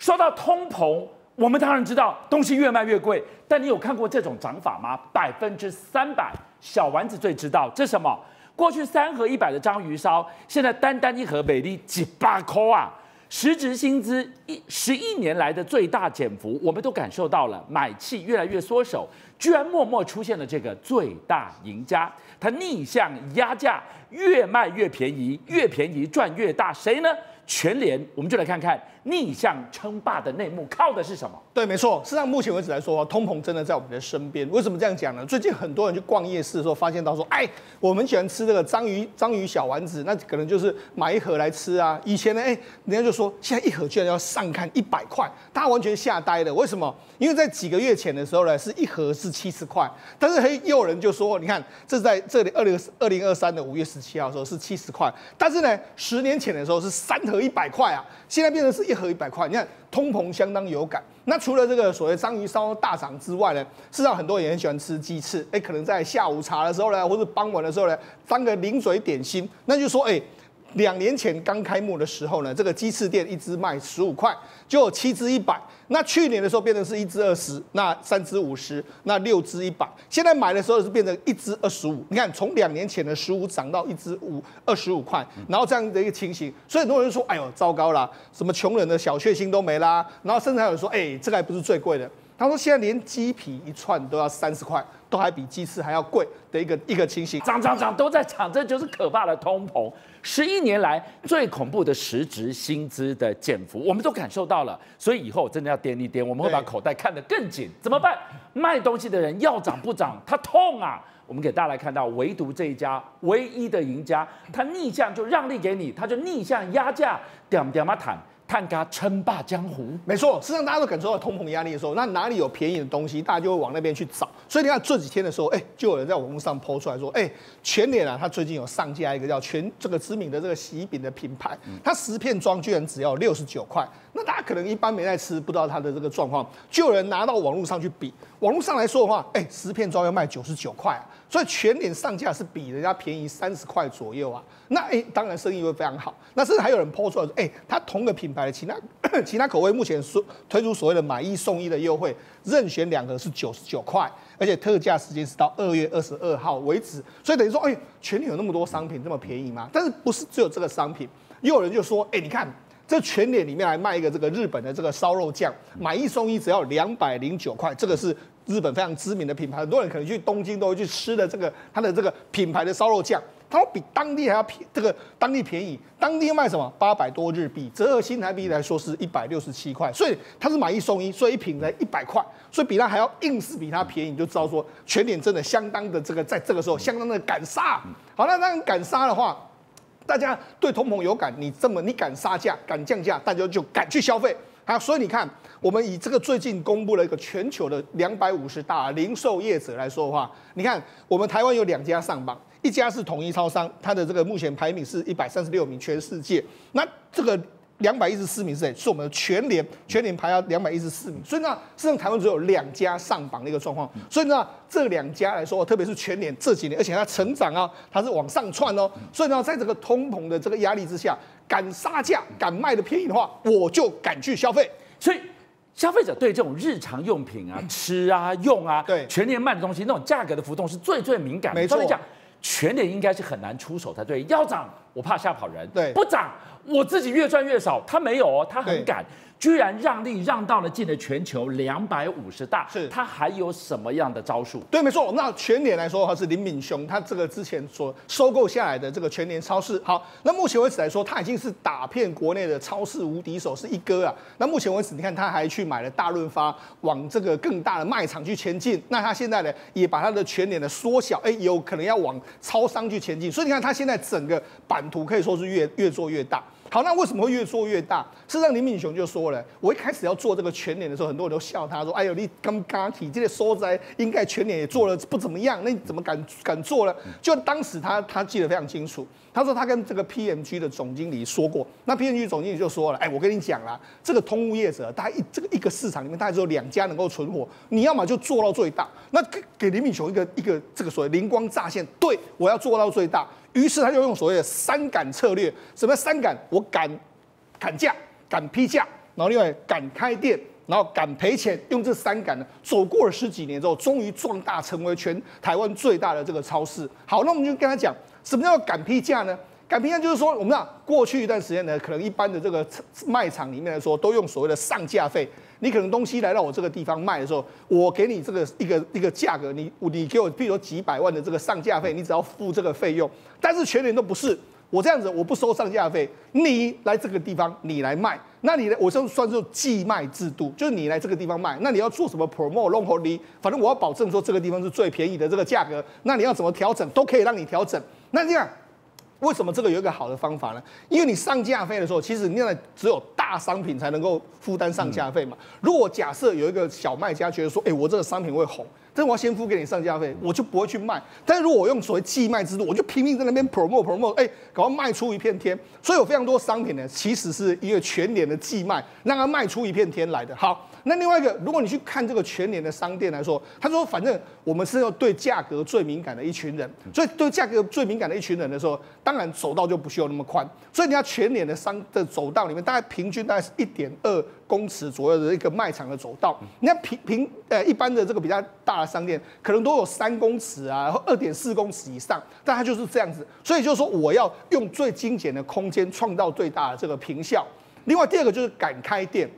说到通膨，我们当然知道东西越卖越贵，但你有看过这种涨法吗？百分之三百，小丸子最知道这是什么？过去三盒一百的章鱼烧，现在单单一盒美丽几百块啊！实值薪资一十一年来的最大减幅，我们都感受到了，买气越来越缩手，居然默默出现了这个最大赢家，他逆向压价，越卖越便宜，越便宜赚越大，谁呢？全联，我们就来看看。逆向称霸的内幕靠的是什么？对，没错。事实上，目前为止来说，通膨真的在我们的身边。为什么这样讲呢？最近很多人去逛夜市的时候，发现到说，哎，我们喜欢吃这个章鱼章鱼小丸子，那可能就是买一盒来吃啊。以前呢，哎，人家就说，现在一盒居然要上看一百块，大家完全吓呆了。为什么？因为在几个月前的时候呢，是一盒是七十块，但是嘿，又有人就说，你看，这在这里二零二零二三的五月十七号的时候是七十块，但是呢，十年前的时候是三盒一百块啊，现在变成是。一盒一百块，你看通膨相当有感。那除了这个所谓章鱼烧大涨之外呢，事实上很多人也很喜欢吃鸡翅，哎，可能在下午茶的时候呢，或是傍晚的时候呢，当个零嘴点心，那就说，哎。两年前刚开幕的时候呢，这个鸡翅店一只卖十五块，就有七只一百。那去年的时候变成是一只二十，那三只五十，那六只一百。现在买的时候是变成一只二十五。你看，从两年前的十五涨到一只五二十五块，然后这样的一个情形，所以很多人说：“哎呦，糟糕啦，什么穷人的小确幸都没啦。”然后甚至还有人说：“哎，这个还不是最贵的。”他说：“现在连鸡皮一串都要三十块，都还比鸡翅还要贵的一个一个情形，涨涨涨都在涨，这就是可怕的通膨。十一年来最恐怖的实值薪资的减幅，我们都感受到了。所以以后真的要掂一掂，我们会把口袋看得更紧。怎么办？卖东西的人要涨不涨，他痛啊！我们给大家来看到，唯独这一家唯一的赢家，他逆向就让利给你，他就逆向压价，点点嘛谈。看他称霸江湖，没错。实际上大家都感受到通膨压力的时候，那哪里有便宜的东西，大家就会往那边去找。所以你看这几天的时候，哎，就有人在网络上抛出来说，哎，全脸啊，他最近有上架一个叫全这个知名的这个洗衣饼的品牌，它十片装居然只要六十九块。那大家可能一般没在吃，不知道它的这个状况，就有人拿到网络上去比。网络上来说的话，哎，十片装要卖九十九块，所以全联上架是比人家便宜三十块左右啊。那哎，当然生意会非常好。那甚至还有人抛出来说，哎，它同个品牌的其他 其他口味目前所推出所谓的买一送一的优惠，任选两个是九十九块，而且特价时间是到二月二十二号为止。所以等于说，哎，全联有那么多商品这么便宜吗？但是不是只有这个商品？又有人就说，哎，你看。这全脸里面还卖一个这个日本的这个烧肉酱，买一送一只要两百零九块，这个是日本非常知名的品牌，很多人可能去东京都会去吃的这个它的这个品牌的烧肉酱，它比当地还要便这个当地便宜，当地卖什么八百多日币，折合新台币来说是一百六十七块，所以它是买一送一，所以一瓶才一百块，所以比它还要硬是比它便宜，你就知道说全联真的相当的这个在这个时候相当的敢杀。好，那当然敢杀的话。大家对通膨有感，你这么你敢杀价、敢降价，大家就敢去消费。啊，所以你看，我们以这个最近公布了一个全球的两百五十大零售业者来说的话，你看我们台湾有两家上榜，一家是统一超商，它的这个目前排名是一百三十六名，全世界。那这个。两百一十四名是谁？是我们的全联，全联排到两百一十四名。所以呢，实际上台湾只有两家上榜的一个状况。所以呢，这两家来说，特别是全联这几年，而且它成长啊，它是往上窜哦。所以呢，在这个通膨的这个压力之下，敢杀价、敢卖的便宜的话，我就敢去消费。所以消费者对这种日常用品啊、吃啊、用啊，对全年卖的东西，那种价格的浮动是最最敏感的。没错。全年应该是很难出手才对，要涨我怕吓跑人，对，不涨我自己越赚越少。他没有哦，他很敢。居然让利让到了进了全球两百五十大，是他还有什么样的招数？对，没错。那全年来说的话，是林敏雄他这个之前所收购下来的这个全年超市。好，那目前为止来说，他已经是打遍国内的超市无敌手，是一哥啊。那目前为止，你看他还去买了大润发，往这个更大的卖场去前进。那他现在呢，也把他的全联的缩小，哎，有可能要往超商去前进。所以你看，他现在整个版图可以说是越越做越大。好，那为什么会越做越大？事实上，林敏雄就说了，我一开始要做这个全脸的时候，很多人都笑他说：“哎呦，你刚刚提这个所在，应该全脸也做了不怎么样，那你怎么敢敢做呢？”就当时他他记得非常清楚，他说他跟这个 PMG 的总经理说过，那 PMG 总经理就说了：“哎，我跟你讲啦，这个通路业者，大概一这个一个市场里面，大概只有两家能够存活，你要么就做到最大。”那给给林敏雄一个一个这个所谓灵光乍现，对，我要做到最大。于是他就用所谓的三敢策略，什么三敢？我敢砍价，敢批价。然后另外敢开店，然后敢赔钱，用这三敢呢，走过了十几年之后，终于壮大成为全台湾最大的这个超市。好，那我们就跟他讲，什么叫敢批价呢？敢批价就是说，我们知道过去一段时间呢，可能一般的这个卖场里面来说，都用所谓的上架费。你可能东西来到我这个地方卖的时候，我给你这个一个一个价格，你你给我，比如说几百万的这个上架费，你只要付这个费用。但是全年都不是，我这样子我不收上架费，你来这个地方你来卖，那你的我就算是寄卖制度，就是你来这个地方卖，那你要做什么 promote long hold 反正我要保证说这个地方是最便宜的这个价格，那你要怎么调整都可以让你调整。那这样。为什么这个有一个好的方法呢？因为你上架费的时候，其实你在只有大商品才能够负担上架费嘛。如果假设有一个小卖家觉得说，哎，我这个商品会红，但是我要先付给你上架费，我就不会去卖。但是如果我用所谓寄卖制度，我就拼命在那边 promote promote，哎，搞到卖出一片天。所以有非常多商品呢，其实是因为全年的寄卖让它卖出一片天来的。好。那另外一个，如果你去看这个全年的商店来说，他说反正我们是要对价格最敏感的一群人，所以对价格最敏感的一群人的时候，当然走道就不需要那么宽。所以你要全年的商的走道里面，大概平均大概是一点二公尺左右的一个卖场的走道。你看平平呃一般的这个比较大的商店，可能都有三公尺啊，然后二点四公尺以上，但它就是这样子。所以就是说，我要用最精简的空间，创造最大的这个坪效。另外第二个就是敢开店。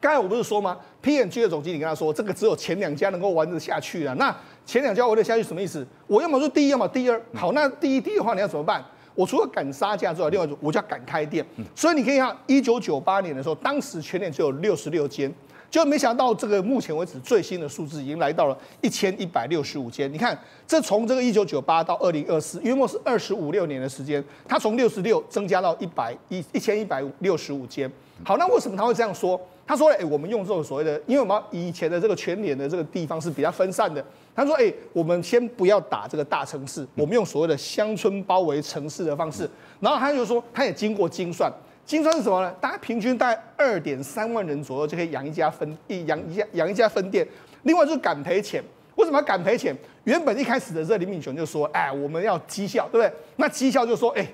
刚才我不是说吗？PNG 的总经理跟他说，这个只有前两家能够玩得下去了。那前两家玩得下去什么意思？我要么说第一，要么第二。好，那第一、第一的话，你要怎么办？我除了敢杀价之外，另外我就要敢开店。所以你可以看，一九九八年的时候，当时全年只有六十六间，就没想到这个目前为止最新的数字已经来到了一千一百六十五间。你看，这从这个一九九八到二零二四，约莫是二十五六年的时间，它从六十六增加到一百一一千一百六十五间。好，那为什么他会这样说？他说：“哎，我们用这种所谓的，因为我们以前的这个全联的这个地方是比较分散的。他说：哎，我们先不要打这个大城市，我们用所谓的乡村包围城市的方式。然后他就说，他也经过精算，精算是什么呢？大家平均大概二点三万人左右就可以养一家分一养一家养一家分店。另外就是敢赔钱，为什么要敢赔钱？原本一开始的这林敏雄就说：哎，我们要绩效，对不对？那绩效就说：哎。”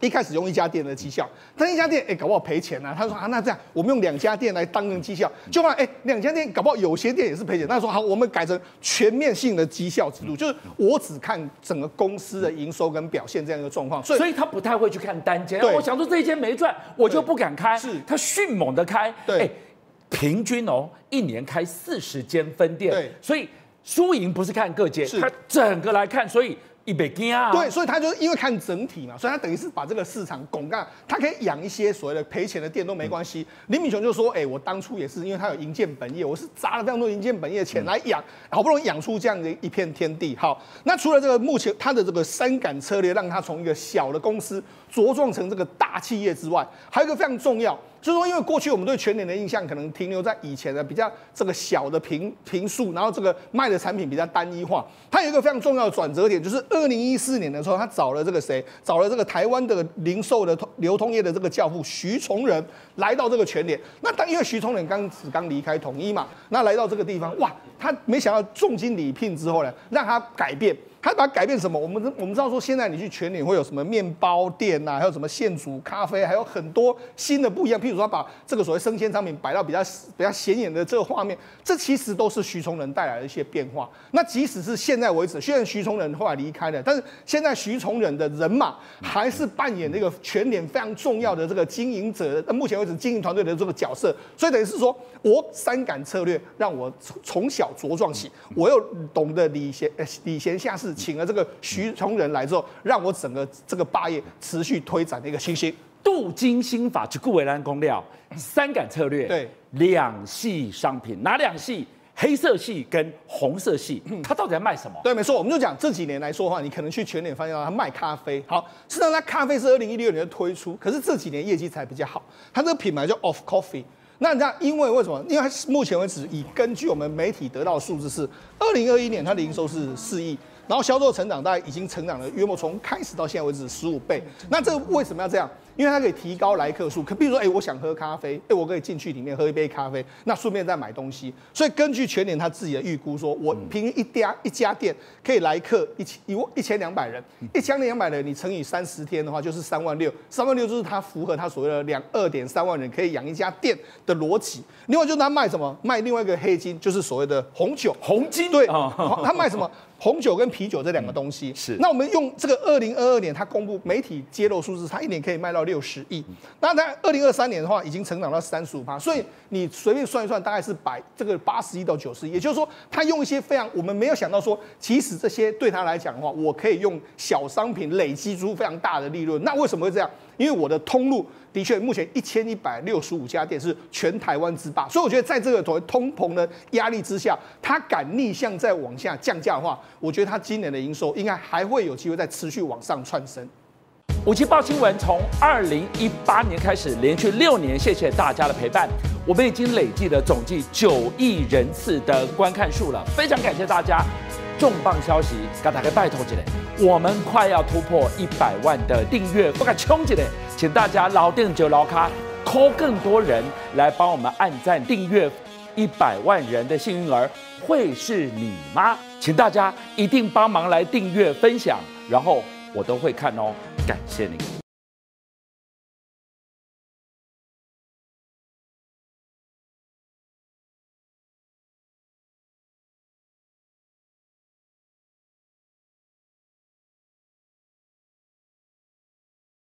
一开始用一家店的绩效，但一家店哎、欸，搞不好赔钱啊。他说啊，那这样我们用两家店来当成绩效，就怕哎，两家店搞不好有些店也是赔钱。他说好，我们改成全面性的绩效制度，就是我只看整个公司的营收跟表现这样一个状况。所以，所以他不太会去看单间。对，我想说这一间没赚，我就不敢开。是，他迅猛的开。对、欸，平均哦，一年开四十间分店。对，所以输赢不是看各间，是他整个来看，所以。一百啊！对，所以他就因为看整体嘛，所以他等于是把这个市场拱干，他可以养一些所谓的赔钱的店都没关系。林敏雄就说：“哎、欸，我当初也是因为他有营建本业，我是砸了非常多营建本业的钱来养，好不容易养出这样的一片天地。”好，那除了这个目前他的这个三感策略，让他从一个小的公司茁壮成这个大企业之外，还有一个非常重要。就是说，因为过去我们对全联的印象可能停留在以前的比较这个小的平平数，然后这个卖的产品比较单一化。它有一个非常重要的转折点，就是二零一四年的时候，他找了这个谁？找了这个台湾的零售的流通业的这个教父徐崇仁来到这个全联。那当因为徐崇仁刚只刚离开统一嘛，那来到这个地方，哇，他没想到重金礼聘之后呢，让他改变。他把它改变什么？我们我们知道说，现在你去全联会有什么面包店呐、还有什么现煮咖啡，还有很多新的不一样。譬如说，把这个所谓生鲜商品摆到比较比较显眼的这个画面，这其实都是徐崇仁带来的一些变化。那即使是现在为止，虽然徐崇仁后来离开了，但是现在徐崇仁的人马还是扮演这个全联非常重要的这个经营者，目前为止经营团队的这个角色。所以等于是说，我三敢策略让我从小茁壮起，我又懂得礼贤呃礼贤下士。请了这个徐崇仁来之后，让我整个这个霸业持续推展的一个信心。镀金心法就顾维兰公料，三感策略，对，两系商品，哪两系？黑色系跟红色系，它到底在卖什么？对，没错，我们就讲这几年来说的话，你可能去全联发现到它卖咖啡。好，实际上它咖啡是二零一六年的推出，可是这几年业绩才比较好。它这个品牌叫 Off Coffee。那这样，因为为什么？因为它目前为止，以根据我们媒体得到的数字是，二零二一年它的营收是四亿。然后销售成长大概已经成长了约莫从开始到现在为止十五倍。那这为什么要这样？因为它可以提高来客数。可比如说，哎，我想喝咖啡，哎，我可以进去里面喝一杯咖啡，那顺便再买东西。所以根据全年他自己的预估说，我凭一家一家店可以来客一千一万一千两百人，一千两百人你乘以三十天的话，就是三万六，三万六就是它符合它所谓的两二点三万人可以养一家店的逻辑。另外就是他卖什么？卖另外一个黑金，就是所谓的红酒。红金对，他卖什么？红酒跟啤酒这两个东西。是。那我们用这个二零二二年，它公布媒体揭露数字，它一年可以卖到六十亿。那在二零二三年的话，已经成长到三十五趴。所以你随便算一算，大概是百这个八十亿到九十亿。也就是说，它用一些非常我们没有想到说，其实这些对他来讲的话，我可以用小商品累积出非常大的利润。那为什么会这样？因为我的通路的确目前一千一百六十五家店是全台湾之霸，所以我觉得在这个所谓通膨的压力之下，它敢逆向再往下降价的话，我觉得它今年的营收应该还会有机会再持续往上窜升。五七报新闻从二零一八年开始，连续六年，谢谢大家的陪伴，我们已经累计了总计九亿人次的观看数了，非常感谢大家。重磅消息，给大家拜托起来，我们快要突破一百万的订阅，不敢冲起来，请大家老店就老咖，call 更多人来帮我们按赞订阅，一百万人的幸运儿会是你吗？请大家一定帮忙来订阅分享，然后我都会看哦，感谢你。